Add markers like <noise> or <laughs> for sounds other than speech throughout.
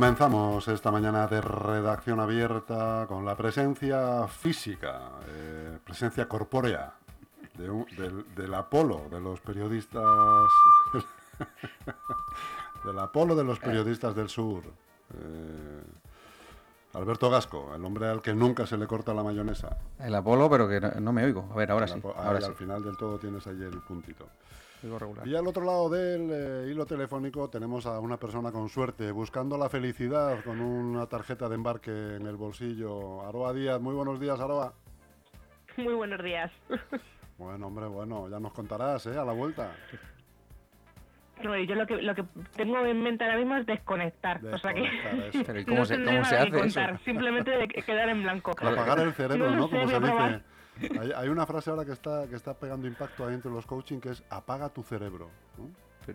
Comenzamos esta mañana de redacción abierta con la presencia física, eh, presencia corpórea de un- del, del Apolo de los periodistas. <laughs> del Apolo de los periodistas del sur. eh, Alberto Gasco, el hombre al que nunca se le corta la mayonesa. El Apolo, pero que no, no me oigo. A ver, ahora El sí. Ahora ahí sí. al final del todo tienes ahí el puntito. Regular. Y al otro lado del eh, hilo telefónico tenemos a una persona con suerte, buscando la felicidad con una tarjeta de embarque en el bolsillo. Aroa Díaz, muy buenos días, Aroa. <laughs> Muy buenos días. <laughs> Bueno, hombre, bueno, ya nos contarás, ¿eh? A la vuelta. No, yo lo que, lo que tengo en mente ahora mismo es desconectar. o sea que Desconectar, eso. Pero <laughs> ¿y cómo no se, cómo se hace eso? contar, Simplemente de que- quedar en blanco. Apagar el cerebro, No ¿no? lo sé, Como se dice. Hay, hay una frase ahora que está, que está pegando impacto ahí entre los coaching que es apaga tu cerebro.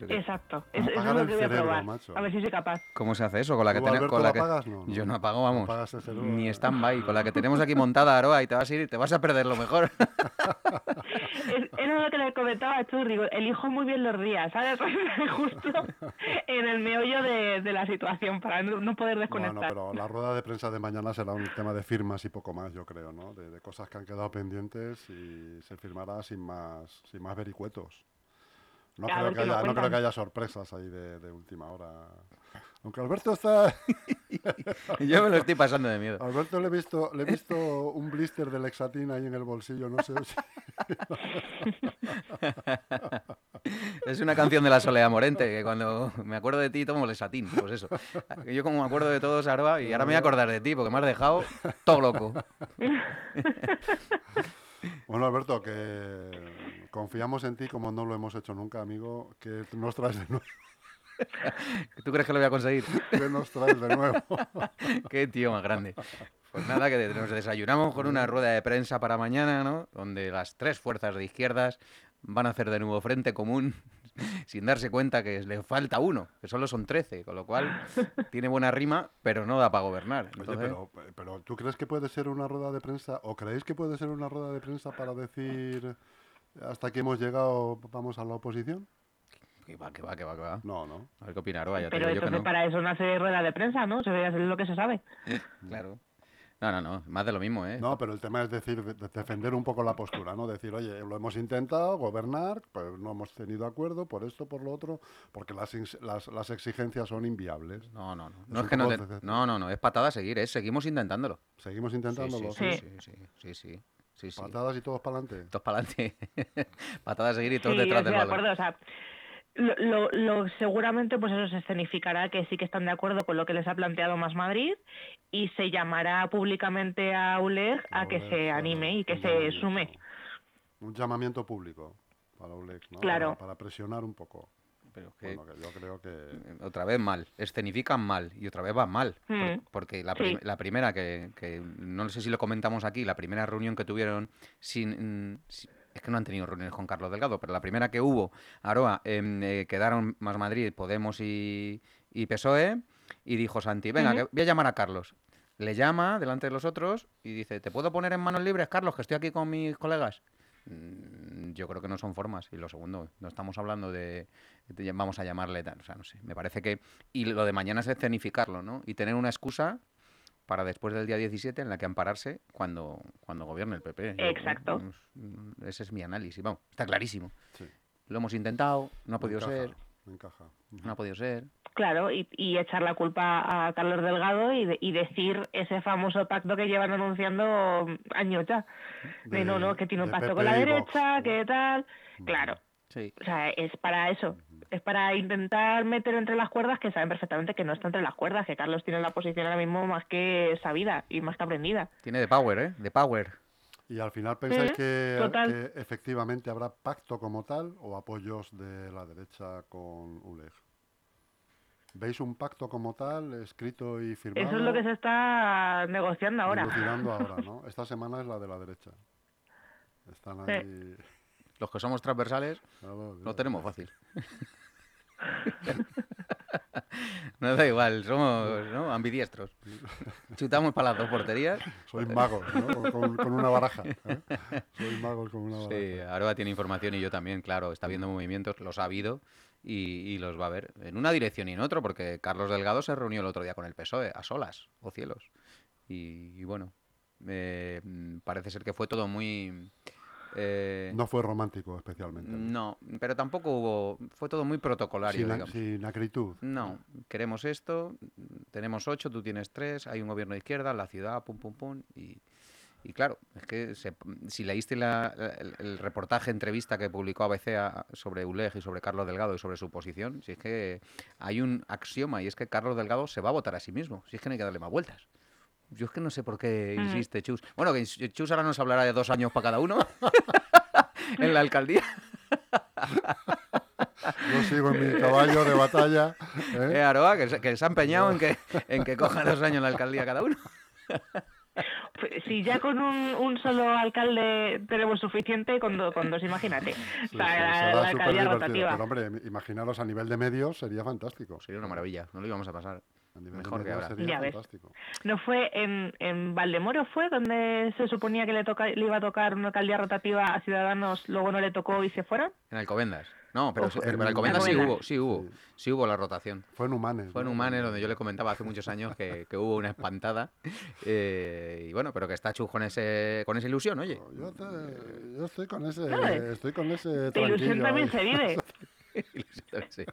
Exacto. Es, eso es Apagar lo el que voy a cerebro, probar. macho. A ver si soy capaz. ¿Cómo se hace eso? Con la que ¿Tú, tenemos. Con la lo que... apagas? No, no. Yo no apago, vamos. Apagas el cerebro. Ni stand-by. Con la que tenemos aquí montada Aroa y te vas a ir y te vas a perder lo mejor. <laughs> Que le comentaba a Churri. digo, Elijo muy bien los días, ¿sabes? <laughs> Justo en el meollo de, de la situación para no, no poder Bueno, desconectar. pero la rueda de prensa de mañana será un tema de firmas y poco más, yo creo, ¿no? De, de cosas que han quedado pendientes y se firmará sin más, sin más vericuetos. No, creo que, haya, no creo cuentan. que haya sorpresas ahí de, de última hora. Aunque Alberto está... <laughs> Yo me lo estoy pasando de miedo. Alberto le he visto, le he visto un blister de Lexatin ahí en el bolsillo, no sé si... <laughs> Es una canción de la Soledad Morente, que cuando me acuerdo de ti tomo lesatín. Pues eso. Yo como me acuerdo de todos, Aroa, y ahora me voy a acordar de ti, porque me has dejado todo loco. <laughs> Bueno, Alberto, que confiamos en ti como no lo hemos hecho nunca, amigo. que nos traes de nuevo? ¿Tú crees que lo voy a conseguir? <laughs> ¿Qué nos traes de nuevo? <laughs> Qué tío más grande. Pues nada, que nos desayunamos con una rueda de prensa para mañana, ¿no? Donde las tres fuerzas de izquierdas van a hacer de nuevo frente común <laughs> sin darse cuenta que le falta uno, que solo son 13, con lo cual tiene buena rima, pero no da para gobernar. Oye, pero, pero ¿tú crees que puede ser una rueda de prensa o creéis que puede ser una rueda de prensa para decir hasta aquí hemos llegado, vamos a la oposición? Que va, que va, que va, que va. No, no. A ver qué opina Aroa, ya te Pero digo yo que entonces no. para eso nace rueda de prensa, ¿no? Se es lo que se sabe. <laughs> Claro. No, no, no, más de lo mismo, ¿eh? No, pero el tema es decir, de- de defender un poco la postura, ¿no? Decir, oye, lo hemos intentado, gobernar, pues no hemos tenido acuerdo por esto, por lo otro, porque las, las, las exigencias son inviables. No, no, no. Es No es que no, te- de- no, no, no, es patada a seguir, es seguimos intentándolo. Seguimos intentándolo. sí, Sí. sí, sí, sí, sí, sí, sí. Patadas y todos para adelante. Todos para adelante. <laughs> Patada a seguir y todos Sí, detrás del de balón. acuerdo. O sea, lo, lo- lo- seguramente pues eso se escenificará que sí que están de acuerdo con lo que les ha planteado Más Madrid y se llamará públicamente a ULEG a que se anime y que se sume. Un llamamiento público para Oleg, ¿no? Claro. Para, para presionar un poco. Pero que, Bueno, que yo creo que... eh, otra vez mal, escenifican mal y otra vez van mal. por- Mm. Porque la, Sí. prim- la primera, que, que no sé si lo comentamos aquí, la primera reunión que tuvieron sin... mm, es que no han tenido reuniones con Carlos Delgado, pero la primera que hubo, Aroa, em, eh, quedaron Más Madrid, Podemos y, y PSOE, y dijo Santi, venga, que voy a llamar a Carlos. Le llama delante de los otros y dice, ¿te puedo poner en manos libres, Carlos, que estoy aquí con mis colegas? Mm, Yo creo que no son formas. Y lo segundo, no estamos hablando de, de- vamos a llamarle tal, o sea, no sé, me parece que y lo de mañana es escenificarlo, ¿no? Y tener una excusa para después del día 17 en la que ampararse cuando cuando gobierne el PP. Yo- Exacto. mm, ese es mi análisis, vamos, está clarísimo. Sí. Lo hemos intentado, no ha podido encaja, ser, Encaja. no ha podido ser. Claro, y, y echar la culpa a Carlos Delgado y, de- y decir ese famoso pacto que llevan anunciando años ya. De, De- no, no, que tiene un pacto con la derecha, que tal. Claro, Sí. o sea, es para eso. Es para intentar meter entre las cuerdas que saben perfectamente que no está entre las cuerdas, que Carlos tiene la posición ahora mismo más que sabida y más que aprendida. Tiene de power, ¿eh? De power. ¿Y al final pensáis que, efectivamente habrá pacto como tal o apoyos de la derecha con ULEG? ¿Veis un pacto como tal, escrito y firmado? Eso es lo que se está negociando ahora. ¿no? <laughs> Esta semana es la de la derecha. Están Sí. Los que somos transversales claro, lo tenemos fácil. <laughs> Nos da igual, somos ¿no? ambidiestros. Chutamos para las dos porterías. Sois magos, ¿no? Con, una baraja. ¿eh? Sois magos con una baraja. Sí, Aroa tiene información y yo también, claro, está viendo movimientos, los ha habido y, y los va a ver en una dirección y en otra, porque Carlos Delgado se reunió el otro día con el PSOE, a solas, o cielos. Y, y bueno, eh, parece ser que fue todo muy... eh, No fue romántico especialmente. no, pero tampoco hubo... Fue todo muy protocolario, Sin, acritud. No, queremos esto, tenemos ocho, tú tienes tres, hay un gobierno de izquierda, la ciudad, pum, pum, pum. Y, y claro, es que se- si leíste la- la- el, el reportaje, entrevista que publicó ABC a- sobre ULEG y sobre Carlos Delgado y sobre su posición, si es que hay un axioma y es que Carlos Delgado se va a votar a sí mismo, si es que no hay que darle más vueltas. Yo es que no sé por qué Mm. insiste Chus. Bueno, que Chus ahora nos hablará de dos años para cada uno <laughs> en la alcaldía. Yo sigo en mi caballo de batalla. ¿eh? Eh, Aroa, que, se, que se ha empeñado en que, en que coja dos años la alcaldía cada uno. <laughs> Si ya con un, un solo alcalde tenemos suficiente, con, do- con dos, imagínate. Sí, Para la alcaldía rotativa. Pero hombre, imaginaros a nivel de medios sería fantástico. Sería una maravilla, no lo íbamos a pasar. Mejor que ahora. sería Ya ves. fantástico. ¿No fue en, en Valdemoro fue donde se suponía que le, toca, le iba a tocar una alcaldía rotativa a Ciudadanos, luego no le tocó y se fueron? En Alcobendas. No, pero, en en Alcobendas sí hubo, sí hubo, Sí. sí hubo la rotación. Fue en Humanes. Fue en ¿no? Humanes donde yo le comentaba hace muchos años que, que hubo una espantada. eh, y bueno, pero que está Chus con, ese, con esa ilusión, oye. Yo, te- yo estoy con ese, No, estoy con ese De ilusión también ahí. se vive. <laughs> <laughs> Sí.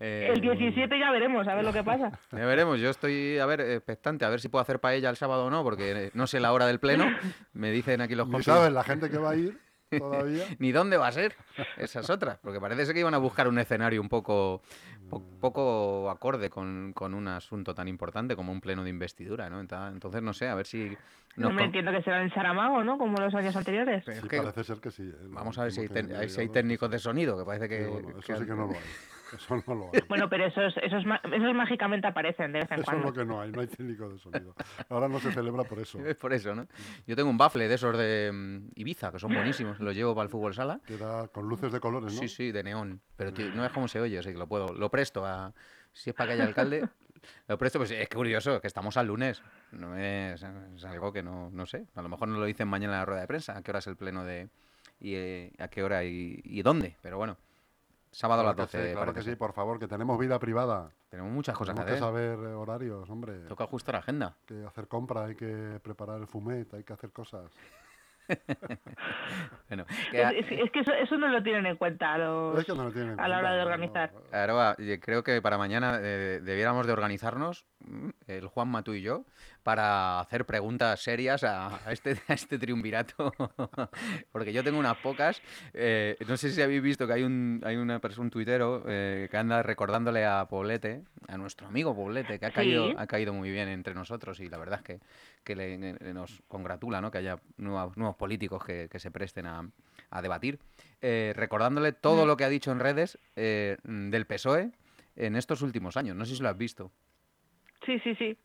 Eh, El 17 ya veremos, a ver lo que pasa. <laughs> Ya veremos, yo estoy, a ver, expectante, a ver si puedo hacer paella el sábado o no, porque eh, no sé la hora del pleno. Me dicen aquí los compis. sabes la gente que va a ir todavía. <laughs> Ni dónde va a ser. Esa es otra. Porque parece ser que iban a buscar un escenario un poco, po- poco acorde con, con un asunto tan importante como un pleno de investidura, ¿no? Entonces, no sé, a ver si... No me entiendo que será en Saramago, ¿no? Como los años anteriores. Pero es Sí, que parece ser que sí. ¿eh? Vamos a ver si hay, si hay técnicos de sonido, que parece sí, que... bueno, eso que sí que no lo hay. <laughs> Eso no lo hay. Bueno, pero esos, esos, ma- esos mágicamente aparecen de vez en Eso es cuando. lo que no hay, no hay técnico de sonido. Ahora no se celebra por eso. <laughs> Es por eso, ¿no? Yo tengo un bafle de esos de mm, Ibiza, que son buenísimos. Los llevo para el fútbol sala. Queda con luces de colores, ¿no? Sí, sí, de neón. Pero tío, no es como se oye, así que lo puedo. Lo presto a. Si es para que haya alcalde, <laughs> lo presto, pues es curioso, que estamos al lunes. No es, es algo que no, no sé. A lo mejor nos lo dicen mañana en la rueda de prensa. ¿A qué hora es el pleno de. y eh, a qué hora y, y dónde? Pero bueno, sábado a las Claro que 12. sí, claro que sí, por favor, que tenemos vida privada. Tenemos muchas cosas que Tenemos que hacer. saber eh, horarios, hombre. Toca ajustar agenda. Hay que hacer compra, hay que preparar el fumet, hay que hacer cosas. <laughs> Bueno, que a- Es, es- es que eso, eso no lo tienen en cuenta los... Es que no lo tienen en a la hora de organizar. no. Aroa, yo creo que para mañana eh, debiéramos de organizarnos, el Juanma, tú y yo, para hacer preguntas serias a, a este, a este triunvirato. <laughs> Porque yo tengo unas pocas. eh, no sé si habéis visto que hay un, hay una persona, un tuitero, eh, que anda recordándole a Poblete, a nuestro amigo Poblete, que ha caído, Sí. ha caído muy bien entre nosotros y la verdad es que, que le- le- nos congratula ¿no? que haya nuevos, nuevos políticos que, que se presten a, a debatir. Eh, recordándole todo Mm. lo que ha dicho en redes eh, del PSOE en estos últimos años. No sé si lo has visto. Sí, sí, sí.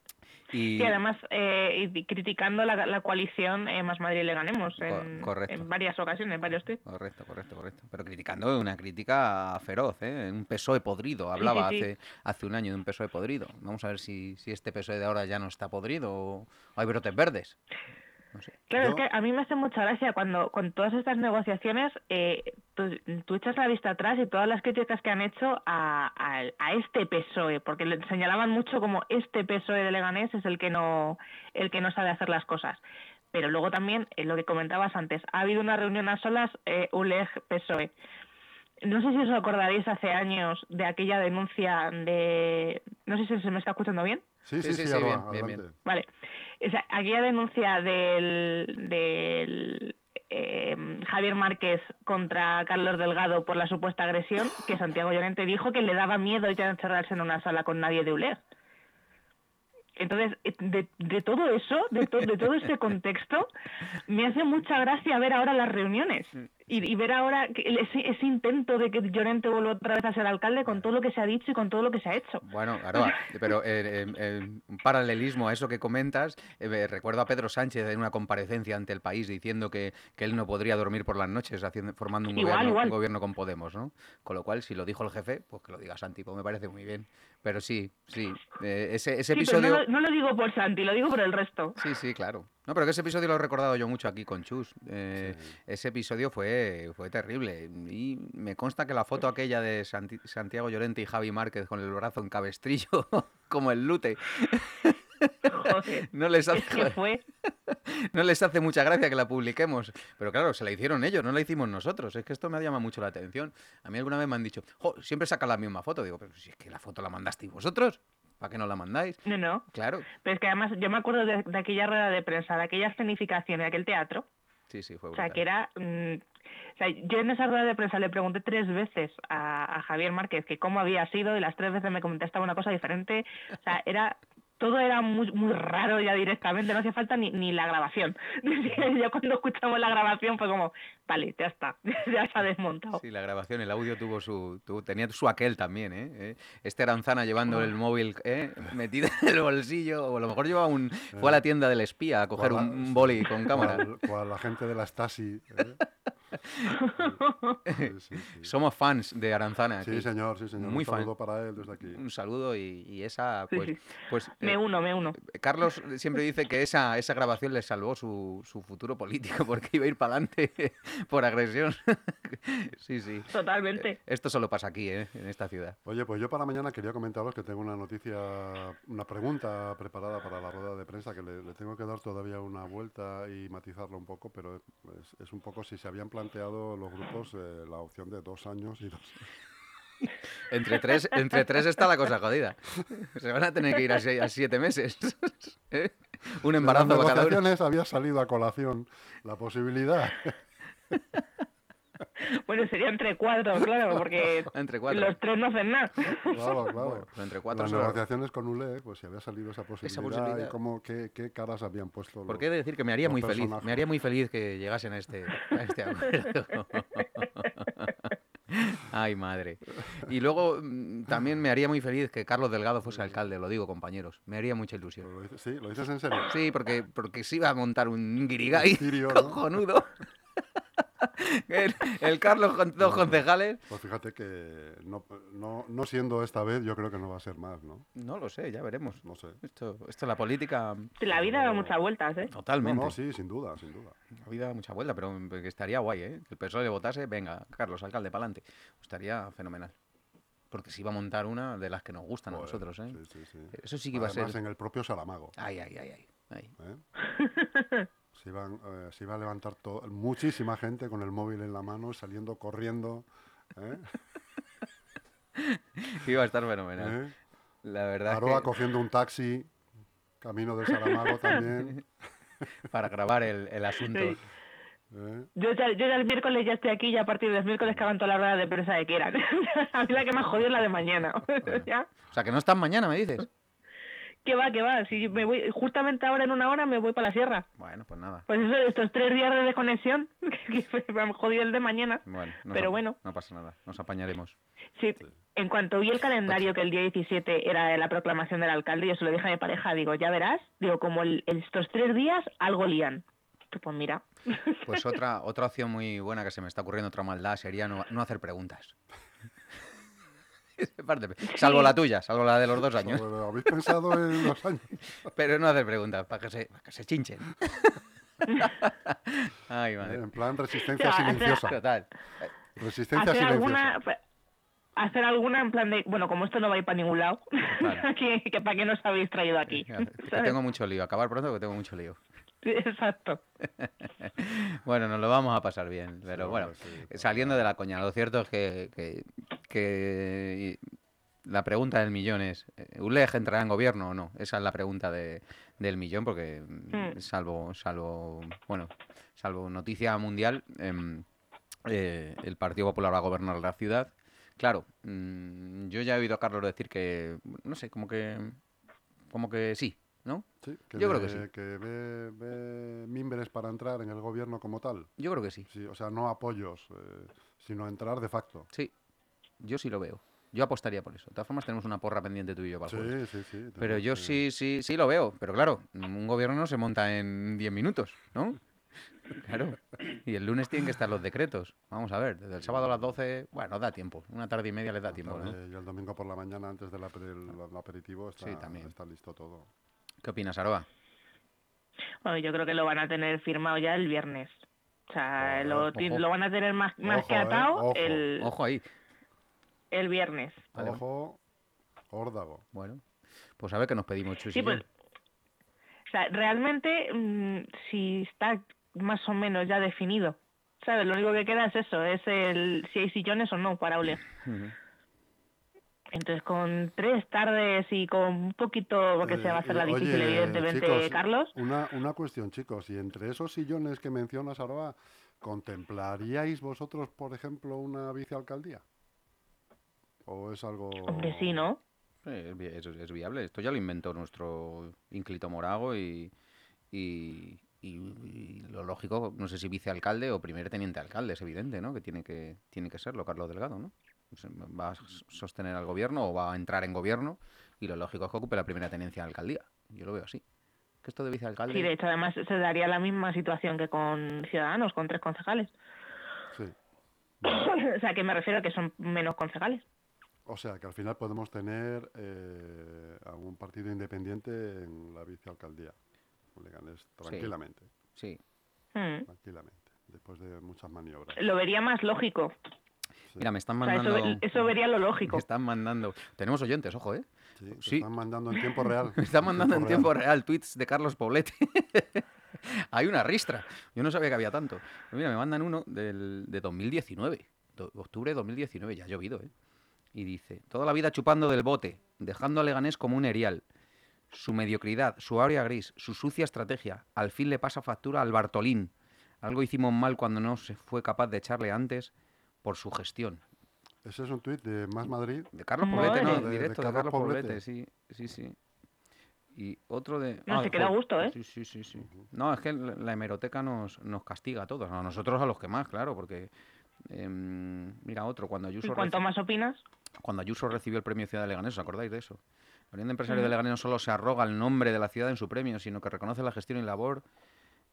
Y, Y además eh, y criticando la, la coalición eh, Más Madrid le ganemos en, correcto. en varias ocasiones, en varios tweets. Correcto, correcto, correcto. Pero criticando una crítica feroz, ¿eh? Un PSOE podrido. Hablaba sí, sí. Hace, hace un año de un PSOE podrido. Vamos a ver si, si este PSOE de ahora ya no está podrido o hay brotes verdes. No sé. Claro, Yo- es que a mí me hace mucha gracia cuando con todas estas negociaciones eh, tú, tú echas la vista atrás y todas las críticas que han hecho a, a- a este PSOE, porque le señalaban mucho como este PSOE de Leganés es el que no el que no sabe hacer las cosas. Pero luego también, eh, lo que comentabas antes, ha habido una reunión a solas eh, ULEG-PSOE. No sé si os acordaréis hace años de aquella denuncia de... No sé si se me está escuchando bien. Sí, Sí, sí, sí, sí, sí, Alba, bien, bien, bien. Vale. O sea, aquella denuncia del, del eh, Javier Márquez contra Carlos Delgado por la supuesta agresión, que Santiago Llorente dijo que le daba miedo ya encerrarse en una sala con nadie de ULEG. Entonces, de, todo eso, de, de todo ese contexto, me hace mucha gracia ver ahora las reuniones y, y ver ahora ese, ese intento de que Llorente vuelva otra vez a ser alcalde con todo lo que se ha dicho y con todo lo que se ha hecho. Bueno, Aroa, <laughs> pero eh, eh, eh, un paralelismo a eso que comentas, eh, recuerdo a Pedro Sánchez en una comparecencia ante el país diciendo que, que él no podría dormir por las noches haciendo, formando un, Igual, gobierno, igual. un gobierno con Podemos, ¿no? Con lo cual, si lo dijo el jefe, pues que lo diga Santi, pues me parece muy bien. Pero sí, sí, eh, ese, ese Sí, pero episodio... no, lo- no lo digo por Santi, lo digo por el resto. Sí, sí, claro. No, pero que ese episodio lo he recordado yo mucho aquí con Chus. Eh, Sí. Ese episodio fue, fue terrible. Y me consta que la foto aquella de Santi- Santiago Llorente y Javi Márquez con el brazo en cabestrillo, <laughs> como el lute, Joder. <laughs> no les, hace, <laughs> no les hace mucha gracia que la publiquemos. Pero claro, se la hicieron ellos, no la hicimos nosotros. Es que esto me ha llamado mucho la atención. A mí alguna vez me han dicho, "Jo, siempre sacan la misma foto. Digo, pero si es que la foto la mandasteis vosotros, ¿para qué no la mandáis? No, no. Claro. Pero es que además yo me acuerdo de, de aquella rueda de prensa, de aquella escenificación, de aquel teatro. Sí, sí, fue O sea, brutal. que era. mm, o sea, yo en esa rueda de prensa le pregunté tres veces a, a Javier Márquez que cómo había sido y las tres veces me contestaba una cosa diferente. O sea, era. Todo era muy, muy raro ya directamente, no hacía falta ni, ni la grabación. <laughs> ya cuando escuchamos la grabación fue como, vale, ya está, <laughs> ya se ha desmontado. Sí, la grabación, el audio tuvo su. tuvo- tenía su aquel también, ¿eh? ¿Eh? Este Aranzana llevando el móvil ¿eh? metido en el bolsillo, o a lo mejor llevaba un. fue a la tienda del espía a coger un boli con cámara. Cual, cual la gente de la Stasi. ¿eh? Sí, sí, <laughs> sí. Somos fans de Aranzana. Sí, aquí. señor, sí, señor. Muy Un fan. saludo para él desde aquí. Un saludo y, y esa, Sí, pues. sí. pues Me eh, uno, me uno. Carlos siempre dice que esa, esa grabación le salvó su, su futuro político <laughs> porque iba a ir para adelante <laughs> por agresión. sí, sí. Totalmente. Esto solo pasa aquí, ¿eh? en esta ciudad. Oye, pues yo para mañana quería comentaros que tengo una noticia, una pregunta preparada para la rueda de prensa que le, le tengo que dar todavía una vuelta y matizarlo un poco, pero es, es un poco si se habían planteado los grupos eh, la opción de dos años y dos. Entre tres, entre tres está la cosa jodida. Se van a tener que ir a, siete meses. <laughs> ¿eh? Un En las embarazo para cada uno. había salido a colación la posibilidad. <laughs> Bueno, sería entre cuatro, claro, porque <laughs> Entre cuatro. los tres no hacen nada. Claro, <laughs> claro. Bueno, entre cuatro las solo- negociaciones con ULE, pues si había salido esa posibilidad, posibilidad. y cómo, qué, qué caras habían puesto. Porque he de decir que me haría muy feliz. Me haría muy feliz que llegasen a este, a este acuerdo. Ay, madre. Y luego mm, también me haría muy feliz que Carlos Delgado fuese alcalde, lo digo, compañeros. Me haría mucha ilusión. ¿Lo dices- sí, ¿lo dices en serio? Sí, porque, porque se iba a montar un guirigay ¿no? cojonudo. <laughs> el, el Carlos con dos concejales. Pues fíjate que no, no, no siendo esta vez, yo creo que no va a ser más, ¿no? No lo sé, ya veremos. No sé. Esto, esto la política La vida da muchas vueltas, ¿eh? Totalmente. no, sí, sin duda, sin duda. La vida da mucha vuelta, pero que estaría guay, ¿eh? Que el PSOE le votase, venga, Carlos, alcalde, para adelante. Estaría fenomenal. Porque se iba a montar una de las que nos gustan a Joder, nosotros, ¿eh? Sí, sí, sí. Eso sí que iba a ser... en el propio Saramago. Ay, ay, ay, ay. ay. ¿eh? <laughs> Se, iban, eh, se iba a levantar to- muchísima gente con el móvil en la mano, saliendo corriendo. ¿eh? <laughs> Iba a estar fenomenal. ¿Eh? La verdad Aroa que cogiendo un taxi, camino de Saramago <laughs> también. para grabar el, el asunto. Sí. ¿eh? Yo ya, yo ya el miércoles ya estoy aquí y a partir del miércoles que hagan toda la rueda de prensa de quieran. <laughs> a mí la que más jodido es la de mañana. ¿Ya? O sea, que no estás mañana, me dices. ¿Qué va, qué va? Si me voy, justamente ahora en una hora me voy para la sierra. Bueno, pues nada. Pues eso, estos tres días de desconexión, <laughs> que me han jodido el de mañana. Bueno, nos Pero bueno. No pasa nada, nos apañaremos. Sí, en cuanto vi el calendario que el día 17 era la proclamación del alcalde, yo se lo dije a mi pareja, digo, ya verás, digo, como el- estos tres días algo lían. Pues mira, Pues otra, otra opción muy buena que se me está ocurriendo, otra maldad, sería no, no hacer preguntas. <laughs> Parte- <laughs> salvo la tuya, salvo la de los dos años. Pero, ¿Habéis pensado en <laughs> los años? Pero no hacer preguntas, para que se, para que se chinchen. Ay, madre. En plan resistencia O sea, hacer- silenciosa. Total. Resistencia hacer silenciosa. alguna, hacer alguna en plan de, bueno, como esto no va a ir para ningún lado, que, que para qué nos habéis traído aquí. Tengo mucho lío, acabar pronto que tengo mucho lío. Exacto. <laughs> Bueno, nos lo vamos a pasar bien, pero Sí, bueno, sí, saliendo de la coña, lo cierto es que, que- que la pregunta del millón es, eh, ¿ULEG entrará en gobierno o no? Esa es la pregunta de- del millón, porque mm, Hmm. salvo, salvo, bueno, salvo noticia mundial, em, eh, el Partido Popular va a gobernar la ciudad. Claro, mm, yo ya he oído a Carlos decir que, no sé, como que, como que sí, ¿no? Sí, que Yo creo que sí. Que ve, ve mimbres para entrar en el gobierno como tal. Yo creo que sí. Sí, o sea, no apoyos, eh, sino entrar de facto. Sí, yo sí lo veo. Yo apostaría por eso. De todas formas, tenemos una porra pendiente tú y yo para el. Sí, sí, sí. Pero yo sí, sí, sí lo veo. Pero claro, un gobierno no se monta en 10 minutos, ¿no? <laughs> Claro. Y el lunes tienen que estar los decretos. Vamos a ver, desde el sábado a las 12, bueno, da tiempo. Una tarde y media les da tiempo, ¿no? Y el domingo por la mañana, antes del aper- el- el aperitivo, está, Sí, también. está listo todo. ¿Qué opinas, Aroa? Bueno, yo creo que lo van a tener firmado ya el viernes. O sea, lo, van a tener más, más Ojo, que eh, atado ojo. el, Ojo ahí. el viernes. Vale. Ojo, órdago. Bueno, pues a ver qué nos pedimos, Chus y Sí, pues, yo. o sea, realmente, mm, si está más o menos ya definido, ¿sabes? Lo único que queda es eso, es el si hay sillones o no para Oleg. Ujú. Entonces, con tres tardes y con un poquito, porque se va a hacer la Eh, difícil, oye, evidentemente, chicos, Carlos. Una, una cuestión, chicos. Y entre esos sillones que mencionas, Aroa, ¿contemplaríais vosotros, por ejemplo, una vicealcaldía? ¿O es algo...? Hombre, sí, ¿no? Sí, es, vi- es- es viable. Esto ya lo inventó nuestro ínclito Morago y, y, y- y lo lógico, no sé si vicealcalde o primer teniente alcalde, es evidente, ¿no? Que tiene que, tiene que serlo, Carlos Delgado, ¿no? Va a sostener al gobierno o va a entrar en gobierno y lo lógico es que ocupe la primera tenencia de alcaldía. Yo lo veo así. Que esto de vicealcalde... Sí, de hecho, además se daría la misma situación que con Ciudadanos, con tres concejales. Sí. <coughs> o sea, que me refiero a que son menos concejales. O sea, que al final podemos tener eh, a un partido independiente en la vicealcaldía. Leganés, tranquilamente, Sí, Mm. tranquilamente. Después de muchas maniobras. Lo vería más lógico. Mira, me están O sea, mandando... eso, eso vería lo lógico. Me están mandando... Tenemos oyentes, ojo, ¿eh? sí, sí. están mandando en tiempo real. <laughs> Me está mandando en real. tiempo real tweets de Carlos Poblete. <laughs> Hay una ristra. Yo no sabía que había tanto. Pero mira, me mandan uno del, de 2019. do- octubre de 2019, ya ha llovido, ¿eh? Y dice, toda la vida chupando del bote, dejando a Leganés como un erial. Su mediocridad, su área gris, su sucia estrategia. Al fin le pasa factura al Bartolín. Algo hicimos mal cuando no se fue capaz de echarle antes por su gestión. Ese es un tuit de Más Madrid. De Carlos Madre. Poblete, no, De- de directo de, Carlos Carlos Poblete, Poblete. sí, sí, sí. Y otro de... No, se queda a gusto, ¿eh? Sí, sí, sí, sí. No, es que la hemeroteca nos, nos castiga a todos, a nosotros a los que más, claro, porque... em, mira, otro, cuando Y Ayuso, cuanto reci- más opinas, cuando Ayuso recibió el premio Ciudad de Leganés, ¿os acordáis de eso? La Unión de Empresarios de Ujú. Leganés no solo se arroga el nombre de la ciudad en su premio, sino que reconoce la gestión y labor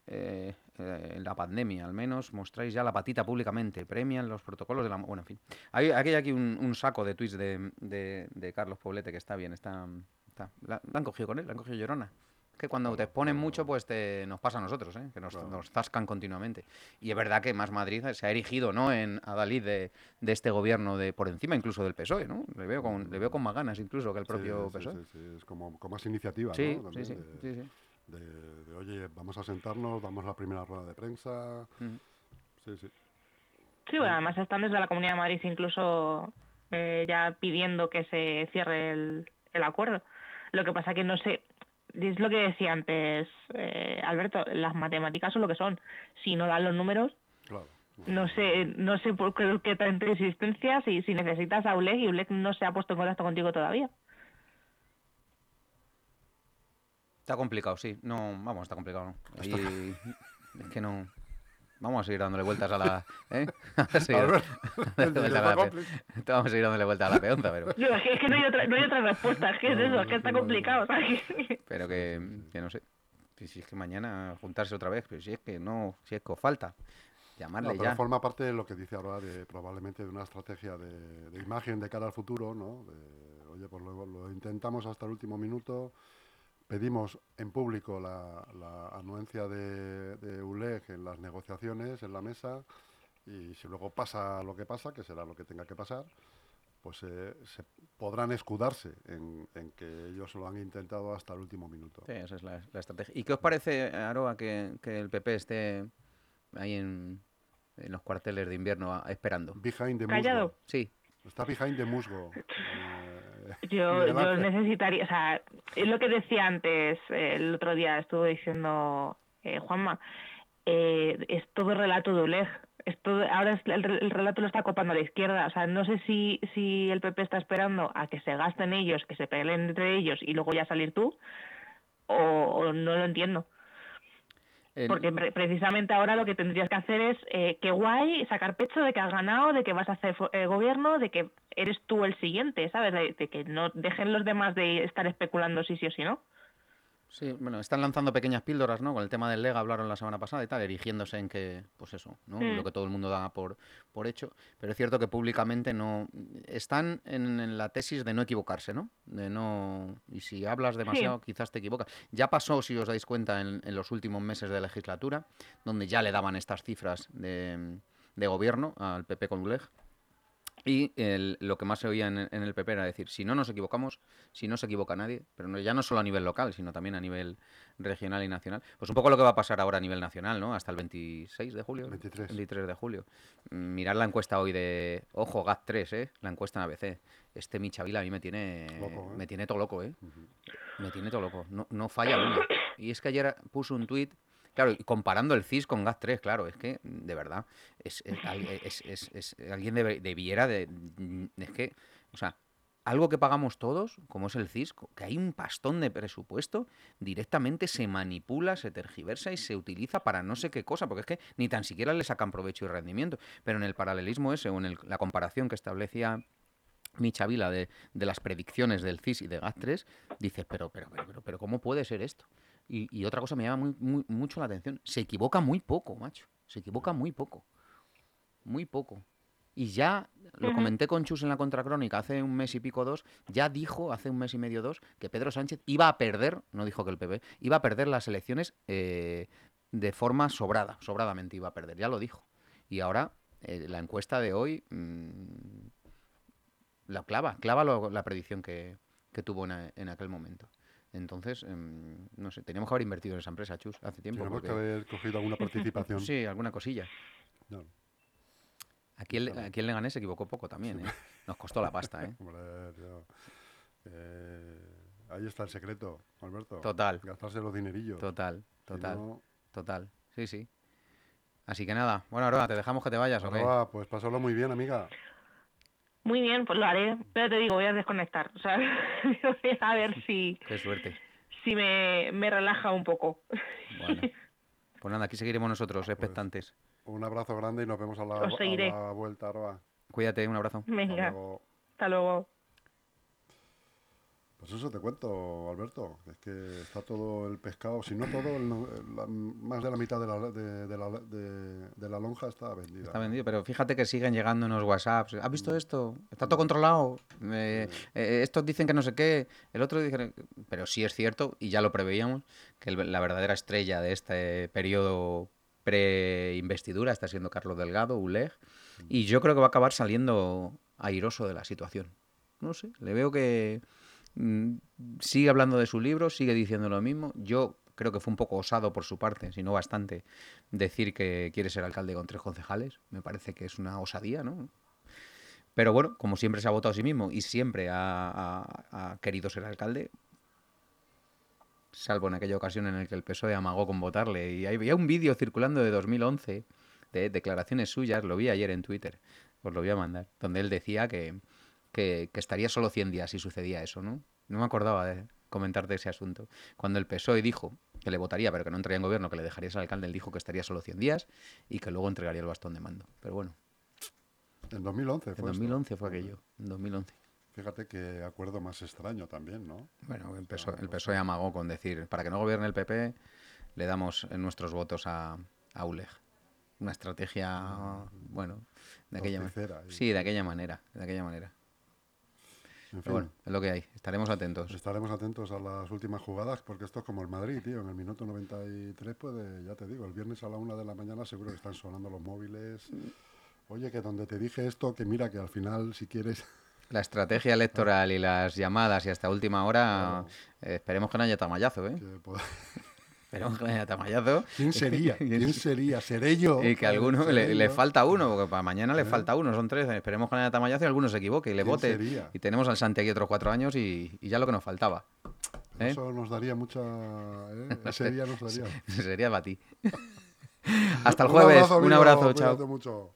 eh, eh, en la pandemia, al menos mostráis ya la patita públicamente, premian los protocolos de la... Bueno, en fin. Hay, aquí hay aquí un, un saco de tweets de, de- de Carlos Poblete que está bien, está... está la, la han cogido con él, la han cogido llorona. Es que cuando te exponen mucho, pues te, nos pasa a nosotros, ¿eh? que nos, nos zascan continuamente. Y es verdad que Más Madrid se ha erigido ¿no? en Adalid de, de este gobierno, de por encima incluso del PSOE, ¿no? Le veo con, le veo con más ganas incluso que el propio sí, PSOE. sí, sí, Es como con más iniciativa, Sí, ¿no? sí, sí, También de- sí, sí. De, de, oye, vamos a sentarnos, damos la primera rueda de prensa. Mm. Sí, sí. sí, bueno, además están desde la Comunidad de Madrid incluso eh, ya pidiendo que se cierre el, el acuerdo. Lo que pasa que no sé, es lo que decía antes eh, Alberto, las matemáticas son lo que son. Si no dan los números, Claro. no sé no sé por qué, qué tanta insistencia, si, si necesitas a Uleg y Uleg no se ha puesto en contacto contigo todavía. Está complicado, sí. No, vamos, está complicado, ¿no? Ahí- es que no... Vamos a seguir dándole vueltas a la... <laughs> ¿eh? Vamos a seguir dándole vueltas a la pe- complicado. Vamos a seguir dándole vueltas a la peonza, pero... Yo, es, que, no hay otra, no hay otra respuesta, es que es No, eso, no, es que está no, no. complicado. ¿sabes? Pero que, que no sé. Si, si es que mañana juntarse otra vez, pero si es que no, si es que os falta, No, llamarle pero ya. forma parte de lo que dice ahora de probablemente de una estrategia de, de imagen de cara al futuro, ¿no? De, oye, pues luego lo intentamos hasta el último minuto, pedimos en público la, la anuencia de, de ULEG en las negociaciones, en la mesa, y si luego pasa lo que pasa, que será lo que tenga que pasar, pues eh, se podrán escudarse en, en que ellos lo han intentado hasta el último minuto. Sí, esa es la, la estrategia. ¿Y qué os parece, Aroa, que, que el PP esté ahí en, en los cuarteles de invierno a- esperando? Behind the Callado. musgo. Sí, Está behind the musgo. eh, <laughs> Yo, yo necesitaría, o sea, es lo que decía antes, eh, el otro día estuvo diciendo eh, Juanma, eh, es todo relato de Oleg. Es todo- ahora es- el, re- el relato lo está copando la izquierda. O sea, no sé si, si el PP está esperando a que se gasten ellos, que se peleen entre ellos y luego ya salir tú, o, o no lo entiendo. El- Porque pre- precisamente ahora lo que tendrías que hacer es eh, que guay, sacar pecho de que has ganado, de que vas a hacer eh, gobierno, de que eres tú el siguiente, ¿sabes? De, de que no dejen los demás de estar especulando si sí o si no. Sí, bueno, están lanzando pequeñas píldoras, ¿no? Con el tema del Lega hablaron la semana pasada y tal, erigiéndose en que, pues eso, ¿no? Mm. Lo que todo el mundo da por, por hecho. Pero es cierto que públicamente no... Están en, en la tesis de no equivocarse, ¿no? De no... Y si hablas demasiado, quizás te equivocas. Ya pasó, si os dais cuenta, en, en los últimos meses de legislatura, donde ya le daban estas cifras de, de gobierno al PP con ULEG. Y el- lo que más se oía en, en el PP era decir, si no nos equivocamos, si no se equivoca nadie, pero no- ya no solo a nivel local, sino también a nivel regional y nacional, pues un poco lo que va a pasar ahora a nivel nacional, ¿no? Hasta el 26 de julio. 23. 23 de julio. Mm, Mirad la encuesta hoy de, ojo, GAT3, ¿eh? La encuesta en ABC. Este Michavila a mí me tiene, Loco, ¿eh? me tiene todo loco, ¿eh? Me tiene todo loco. No, no falla uno. Y es que ayer puso un tuit, claro, comparando el CIS con GAT3, claro, es que, de verdad, es, es- al- es- es- es- alguien debiera de... Es que, o sea, algo que pagamos todos, como es el CIS, que hay un pastón de presupuesto, directamente se manipula, se tergiversa y se utiliza para no sé qué cosa, porque es que ni tan siquiera le sacan provecho y rendimiento. Pero en el paralelismo ese, o en el- la comparación que establecía Michavila de, de las predicciones del CIS y de GAT3, dices, pero, pero, pero, pero, pero ¿cómo puede ser esto? Y, y otra cosa me llama muy, muy- mucho la atención, se equivoca muy poco, macho, se equivoca muy poco, muy poco. Y ya lo comenté con Chus en la contracrónica hace un mes y pico, dos, ya dijo hace un mes y medio, dos, que Pedro Sánchez iba a perder, no dijo que el PP, iba a perder las elecciones eh, de forma sobrada, sobradamente iba a perder, ya lo dijo. Y ahora eh, la encuesta de hoy mm, la clava, clava lo- la predicción que, que tuvo en, a- en aquel momento. Entonces, em, no sé, teníamos que haber invertido en esa empresa, Chus, hace tiempo. Tenemos que porque- haber cogido alguna <laughs> participación. Sí, alguna cosilla. No, Aquí el, aquí el Leganés se equivocó poco también, ¿eh? Nos costó la pasta, ¿eh? <laughs> hombre, tío. Eh, ahí está el secreto, Alberto. Total. Gastarse los dinerillos. Total, total, no, total. Sí, sí. Así que nada. Bueno, Aroa, ¿te dejamos que te vayas? Arroba, pues pasarlo muy bien, amiga. Muy bien, pues lo haré. Pero te digo, voy a desconectar. O sea, voy <laughs> a ver si, Qué suerte. si me, me relaja un poco. Bueno. <laughs> Pues nada, aquí seguiremos nosotros, expectantes. Un abrazo grande y nos vemos a la, Os a seguiré. la vuelta, Arroba. Cuídate, un abrazo. Hasta Venga, luego. hasta luego. Pues eso te cuento, Alberto. Es que está todo el pescado, si no todo, el la- más de la mitad de la, de, de la, de- la lonja está vendida. Está vendido, pero fíjate que siguen llegando unos WhatsApps. ¿Has visto esto? Está todo controlado. Eh, eh, estos dicen que no sé qué, el otro dice... Pero sí es cierto, y ya lo preveíamos, que la verdadera estrella de este periodo pre-investidura está siendo Carlos Delgado, ULEG, y yo creo que va a acabar saliendo airoso de la situación. No sé, le veo que mm, sigue hablando de su libro, sigue diciendo lo mismo. Yo creo que fue un poco osado por su parte, si no bastante, decir que quiere ser alcalde con tres concejales. Me parece que es una osadía, ¿no? Pero bueno, como siempre se ha votado a sí mismo y siempre ha, querido ser alcalde, salvo en aquella ocasión en la que el PSOE amagó con votarle. Y había un vídeo circulando de 2011 de declaraciones suyas, lo vi ayer en Twitter, os lo voy a mandar, donde él decía que, que, que estaría solo 100 días si sucedía eso, ¿no? No me acordaba de comentarte ese asunto. Cuando el PSOE dijo que le votaría, pero que no entraría en gobierno, que le dejaría ser alcalde, él dijo que estaría solo 100 días y que luego entregaría el bastón de mando. Pero bueno, En 2011 en fue esto. 2011 fue aquello, en 2011. Fíjate qué acuerdo más extraño también, ¿no? Bueno, el PSOE, el pues, PSOE amagó con decir, para que no gobierne el PP, le damos en nuestros votos a, a ULEG. Una estrategia, bueno, de aquella manera. Sí, de aquella manera, de aquella manera. En Pero bueno, es lo que hay. Estaremos atentos. estaremos atentos a las últimas jugadas porque esto es como el Madrid, tío. En el minuto 93 puede, ya te digo, el viernes a la una de la mañana seguro que están sonando los móviles. Oye, que donde te dije esto, que mira que al final, si quieres, <laughs> La estrategia electoral y las llamadas y hasta última hora, Claro. eh, esperemos que no haya tamallazo, ¿eh? que <laughs> que no haya <laughs> tamallazo. ¿quién <laughs> sería? ¿Quién sería? ¿Seré yo? Y que a alguno ¿Seré le, falta uno, porque para mañana le falta uno, son tres. Esperemos que tamallazo y alguno se equivoque y le ¿Quién vote. sería? Y tenemos al Santi aquí otros cuatro años y, y ya lo que nos faltaba. ¿eh? Eso nos daría mucha... ¿eh? Ese día nos daría... <laughs> Sería para ti. Hasta el Un jueves. abrazo, Un amigo, abrazo, chao. mucho.